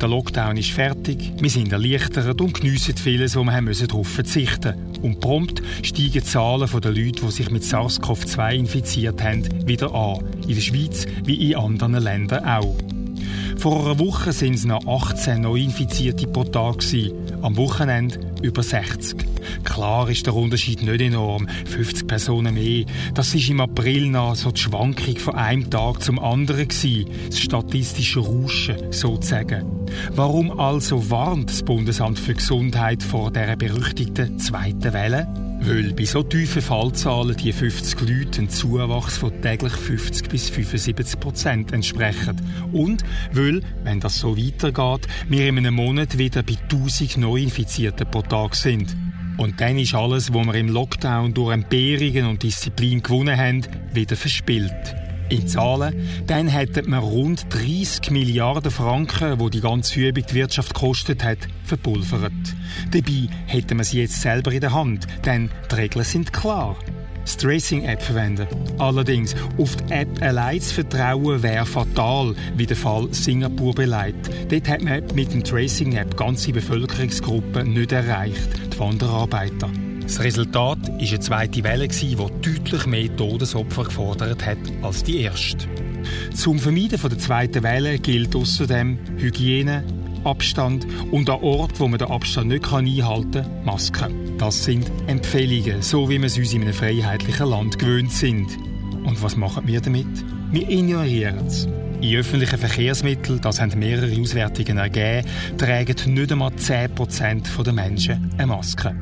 Der Lockdown ist fertig, wir sind erleichtert und geniessen vieles, wo wir darauf verzichten. Und prompt steigen die Zahlen der Leute, die sich mit SARS-CoV-2 infiziert haben, wieder an. In der Schweiz wie in anderen Ländern auch. Vor einer Woche waren es noch 18 Neuinfizierte pro Tag. Am Wochenende über 60. Klar ist der Unterschied nicht enorm. 50 Personen mehr. Das ist im April noch so die Schwankung von einem Tag zum anderen gewesen. Das statistische Rauschen, sozusagen. Warum also warnt das Bundesamt für Gesundheit vor der berüchtigten zweiten Welle? Weil bei so tiefen Fallzahlen die 50 Leute einen Zuwachs von täglich 50 bis 75 Prozent entsprechen. Und weil, wenn das so weitergeht, wir in einem Monat wieder bei 1000 Neuinfizierten pro Tag sind. Und dann ist alles, was wir im Lockdown durch Empirien und Disziplin gewonnen haben, wieder verspielt. In Zahlen, dann hätten wir rund 30 Milliarden Franken, wo die ganze Übung die Wirtschaft gekostet hat, verpulvert. Dabei hätten wir sie jetzt selber in der Hand, denn die Regeln sind klar. Das Tracing-App verwenden. Allerdings, auf die App allein zu vertrauen, wäre fatal, wie der Fall Singapur beleidigt. Dort hat man mit dem Tracing-App ganze Bevölkerungsgruppen nicht erreicht, die Wanderarbeiter. Das Resultat war eine zweite Welle, die deutlich mehr Todesopfer gefordert hat als die erste. Zum Vermeiden der zweiten Welle gilt außerdem Hygiene, Abstand und an Ort, wo man den Abstand nicht einhalten kann, Masken. Das sind Empfehlungen, so wie wir es uns in einem freiheitlichen Land gewöhnt sind. Und was machen wir damit? Wir ignorieren es. In öffentlichen Verkehrsmitteln, das haben mehrere Auswertungen ergeben, tragen nicht einmal 10% der Menschen eine Maske.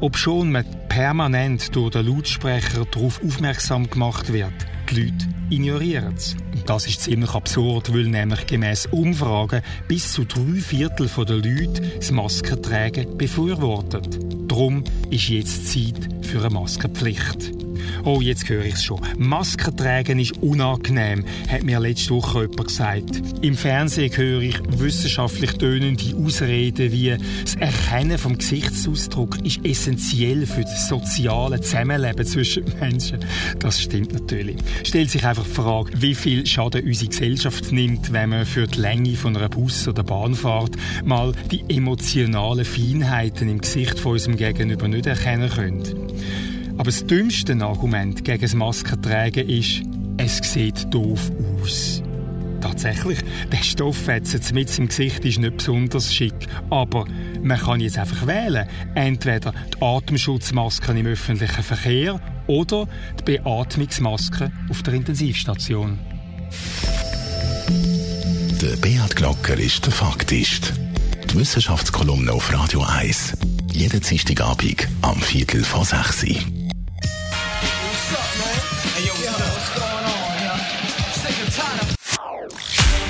Ob schon man permanent durch den Lautsprecher darauf aufmerksam gemacht wird, die Leute ignorieren es. Das ist ziemlich absurd, weil nämlich gemäss Umfragen bis zu drei Viertel der Leute das Maskentragen befürwortet. Darum ist jetzt Zeit für eine Maskenpflicht. Oh, jetzt höre ich es schon. Masken tragen ist unangenehm, hat mir letzte Woche jemand gesagt. Im Fernsehen höre ich wissenschaftlich tönende Ausreden wie das Erkennen vom Gesichtsausdruck ist essentiell für das soziale Zusammenleben zwischen Menschen. Das stimmt natürlich. Stellt sich einfach die Frage, wie viel Schaden unsere Gesellschaft nimmt, wenn man für die Länge von einer Bus- oder Bahnfahrt mal die emotionalen Feinheiten im Gesicht von unserem Gegenüber nicht erkennen können. Aber das dümmste Argument gegen das Maskentragen ist, es sieht doof aus. Tatsächlich, der Stofffetzen mit im Gesicht ist nicht besonders schick. Aber man kann jetzt einfach wählen. Entweder die Atemschutzmasken im öffentlichen Verkehr oder die Beatmungsmasken auf der Intensivstation. Der Beat Glocker ist der Faktist. Die Wissenschaftskolumne auf Radio 1. Jeden Dienstagabend am Viertel vor 6 Uhr.